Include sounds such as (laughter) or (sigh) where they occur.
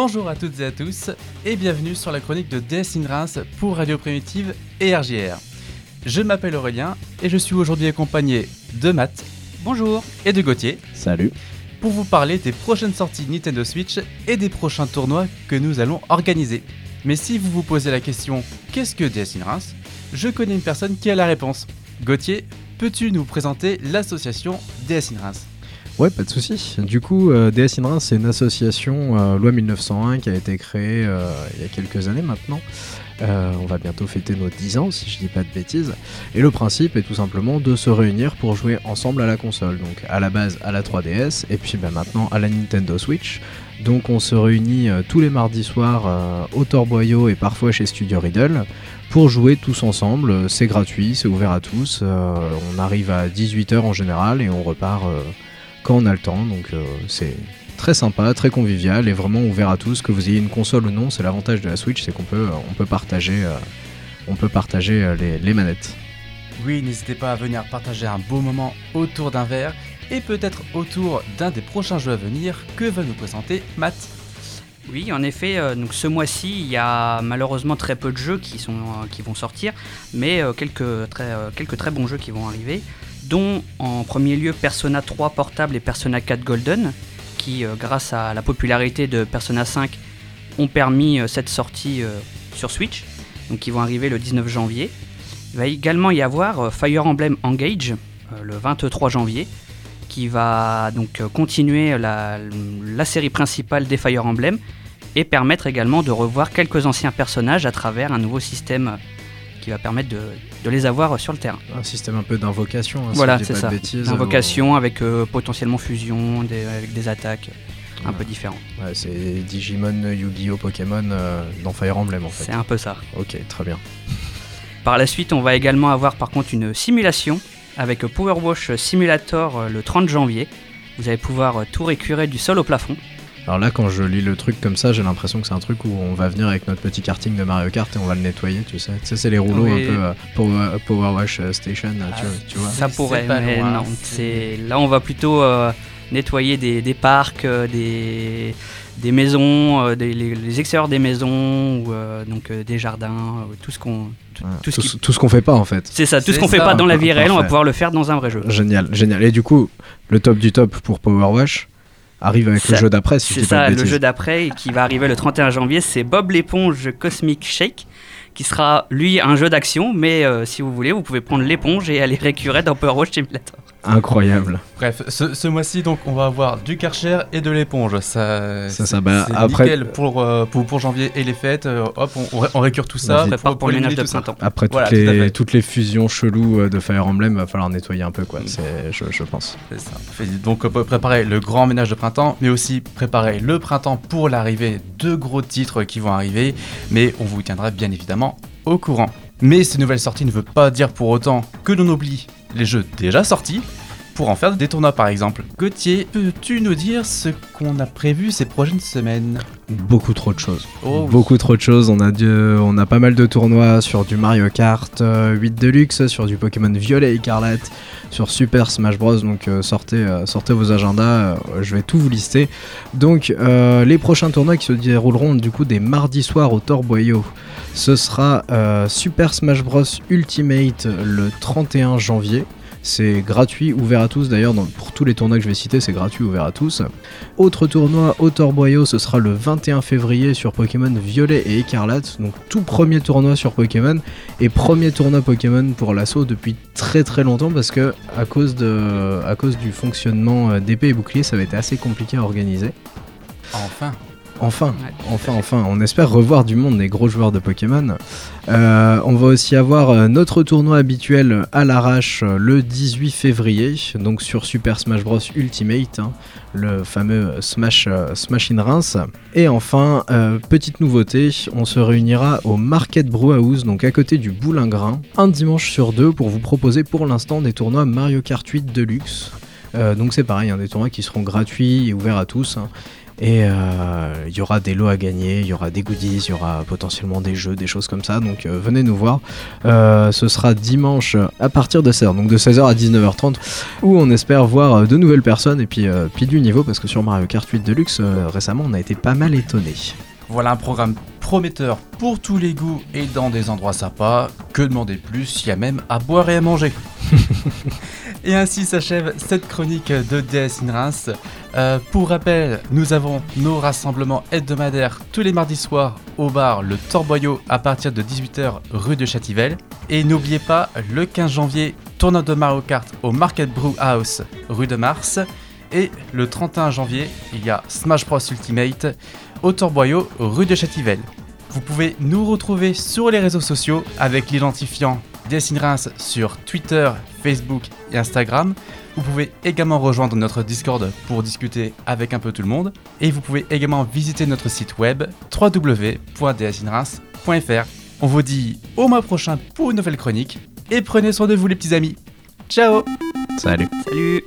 Bonjour à toutes et à tous et bienvenue sur la chronique de DS in Reims pour Radio Primitive et RJR. Je m'appelle Aurélien et je suis aujourd'hui accompagné de Matt. Bonjour. Et de Gauthier. Salut. Pour vous parler des prochaines sorties Nintendo Switch et des prochains tournois que nous allons organiser. Mais si vous vous posez la question qu'est-ce que DS in Reims? Je connais une personne qui a la réponse. Gauthier, peux-tu nous présenter l'association DS in Reims? Ouais, pas de souci. Du coup, euh, DS in Reims, c'est une association euh, loi 1901 qui a été créée euh, il y a quelques années maintenant. On va bientôt fêter nos 10 ans, si je dis pas de bêtises. Et le principe est tout simplement de se réunir pour jouer ensemble à la console. Donc à la base à la 3DS et puis bah, maintenant à la Nintendo Switch. Donc on se réunit tous les mardis soirs au Torboyau et parfois chez Studio Riddle pour jouer tous ensemble. C'est gratuit, c'est ouvert à tous. On arrive à 18h en général et on repart quand on a le temps. Donc euh, c'est très sympa, très convivial et vraiment ouvert à tous. Que vous ayez une console ou non, c'est l'avantage de la Switch, c'est qu'on peut, euh, on peut partager, euh, on peut partager euh, les, les manettes. Oui, n'hésitez pas à venir partager un beau moment autour d'un verre et peut-être autour d'un des prochains jeux à venir que va nous présenter Matt. Oui, en effet, euh, donc ce mois-ci, il y a malheureusement très peu de jeux qui, sont, euh, qui vont sortir, mais euh, quelques, très, euh, quelques très bons jeux qui vont arriver, dont en premier lieu Persona 3 Portable et Persona 4 Golden, qui, euh, grâce à la popularité de Persona 5, ont permis euh, cette sortie euh, sur Switch, donc qui vont arriver le 19 janvier. Il va également y avoir Fire Emblem Engage, le 23 janvier, qui va donc continuer la, la série principale des Fire Emblem et permettre également de revoir quelques anciens personnages à travers un nouveau système qui va permettre de, de les avoir euh, sur le terrain. Un système un peu d'invocation, hein, voilà, c'est ça. de bêtises. Invocation avec euh, potentiellement fusion, des- avec des attaques un Ouais. peu différentes. Ouais, c'est Digimon, Yu-Gi-Oh, Pokémon euh, dans Fire Emblem en fait. C'est un peu ça. Ok, très bien. Par la suite, on va également avoir par contre une simulation avec Power Wash Simulator euh, le 30 janvier. Vous allez pouvoir euh, tout récurer du sol au plafond. Alors là, quand je lis le truc comme ça, j'ai l'impression que c'est un truc où on va venir avec notre petit karting de Mario Kart et on va le nettoyer, tu sais. Tu sais, c'est les rouleaux Oui. un peu euh, Power, Power Wash euh, Station, tu, vois- tu vois. Ça pourrait, mais loin, non. c'est- C'est là, on va plutôt euh, nettoyer des, des parcs, euh, des, des maisons, euh, des- les, les extérieurs des maisons, ou euh, donc euh, des jardins, euh, tout ce qu'on, tout, Ouais, tout ce tout, qui- ce- tout ce qu'on fait pas en fait. c'est ça, tout ce qu'on fait pas dans la vie réelle, on va pouvoir le faire dans un vrai jeu. Génial, génial. Et du coup, le top du top pour Power Wash arrive avec le jeu d'après, si C'est ça, le jeu d'après qui va arriver le 31 janvier, c'est Bob l'éponge Cosmic Shake, qui sera lui un jeu d'action, mais euh, si vous voulez, vous pouvez prendre l'éponge et aller récurer dans Power Wash Simulator. Incroyable. Bref, ce, ce mois-ci, donc, on va avoir du Karcher et de l'éponge. Ça, Ça, c'est- ça, bah, c'est après- nickel pour, euh, pour, pour janvier et les fêtes. Euh, hop, on, on ré- on récure tout ça. Prépare pour le éliminer ménage de printemps. Après toutes, Voilà, les, toutes les fusions cheloues euh, de Fire Emblem, va falloir nettoyer un peu, quoi. C'est, je, je pense. C'est ça. Donc on peut préparer le grand ménage de printemps, mais aussi préparer le printemps pour l'arrivée de gros titres qui vont arriver, mais on vous tiendra bien évidemment au courant. Mais ces nouvelles sorties ne veut pas dire pour autant que l'on oublie les jeux déjà sortis pour en faire des tournois par exemple. Gauthier, peux-tu nous dire ce qu'on a prévu ces prochaines semaines? Beaucoup trop de choses. Oh oui. Beaucoup trop de choses. On a, du- on a pas mal de tournois sur du Mario Kart euh, 8 Deluxe, sur du Pokémon Violet Écarlate, sur Super Smash Bros. Donc euh, sortez, euh, sortez vos agendas, euh, je vais tout vous lister. Donc euh, les prochains tournois qui se dérouleront du coup des mardis soirs au Torboyau. Ce sera euh, Super Smash Bros Ultimate le 31 janvier. C'est gratuit, ouvert à tous. D'ailleurs, pour tous les tournois que je vais citer, c'est gratuit, ouvert à tous. Autre tournoi au Torboyau, ce sera le 21 février sur Pokémon Violet et Écarlate. Donc tout premier tournoi sur Pokémon et premier tournoi Pokémon pour l'assaut depuis très très longtemps parce que à cause, à cause du fonctionnement euh, d'épée et bouclier, ça avait été assez compliqué à organiser. Enfin. Enfin, enfin, enfin, on espère revoir du monde des gros joueurs de Pokémon. Euh, on va aussi avoir euh, notre tournoi habituel à l'arrache euh, le 18 février, donc sur Super Smash Bros Ultimate, hein, le fameux Smash, Smash in Reims. Et enfin, euh, petite nouveauté, on se réunira au Market Brewhouse, donc à côté du Boulingrin, un dimanche sur deux pour vous proposer pour l'instant des tournois Mario Kart 8 Deluxe. Euh, donc c'est pareil, hein, des tournois qui seront gratuits et ouverts à tous. hein. Et euh, il y aura des lots à gagner, il y aura des goodies, il y aura potentiellement des jeux, des choses comme ça. Donc euh, venez nous voir. Euh, ce sera dimanche à partir de 16h, donc de 16h à 19h30, où on espère voir de nouvelles personnes et puis, puis du niveau, parce que sur Mario Kart 8 Deluxe, récemment, on a été pas mal étonnés. Voilà un programme prometteur pour tous les goûts et dans des endroits sympas. Que demander plus, il y a même à boire et à manger. (laughs) et ainsi s'achève cette chronique de DS in Reims. Euh, pour rappel, nous avons nos rassemblements hebdomadaires tous les mardis soirs au bar Le Torboyau à partir de 18h rue de Châtivelle. Et n'oubliez pas, le 15 janvier, tournoi de Mario Kart au Market Brew House rue de Mars. Et le 31 janvier, il y a Smash Bros Ultimate au Torboyau rue de Châtivelle. Vous pouvez nous retrouver sur les réseaux sociaux avec l'identifiant Dessine Reims sur Twitter, Facebook et Instagram. Vous pouvez également rejoindre notre Discord pour discuter avec un peu tout le monde. Et vous pouvez également visiter notre site web www.dsinreims.fr. On vous dit au mois prochain pour une nouvelle chronique. Et prenez soin de vous les petits amis. Ciao Salut Salut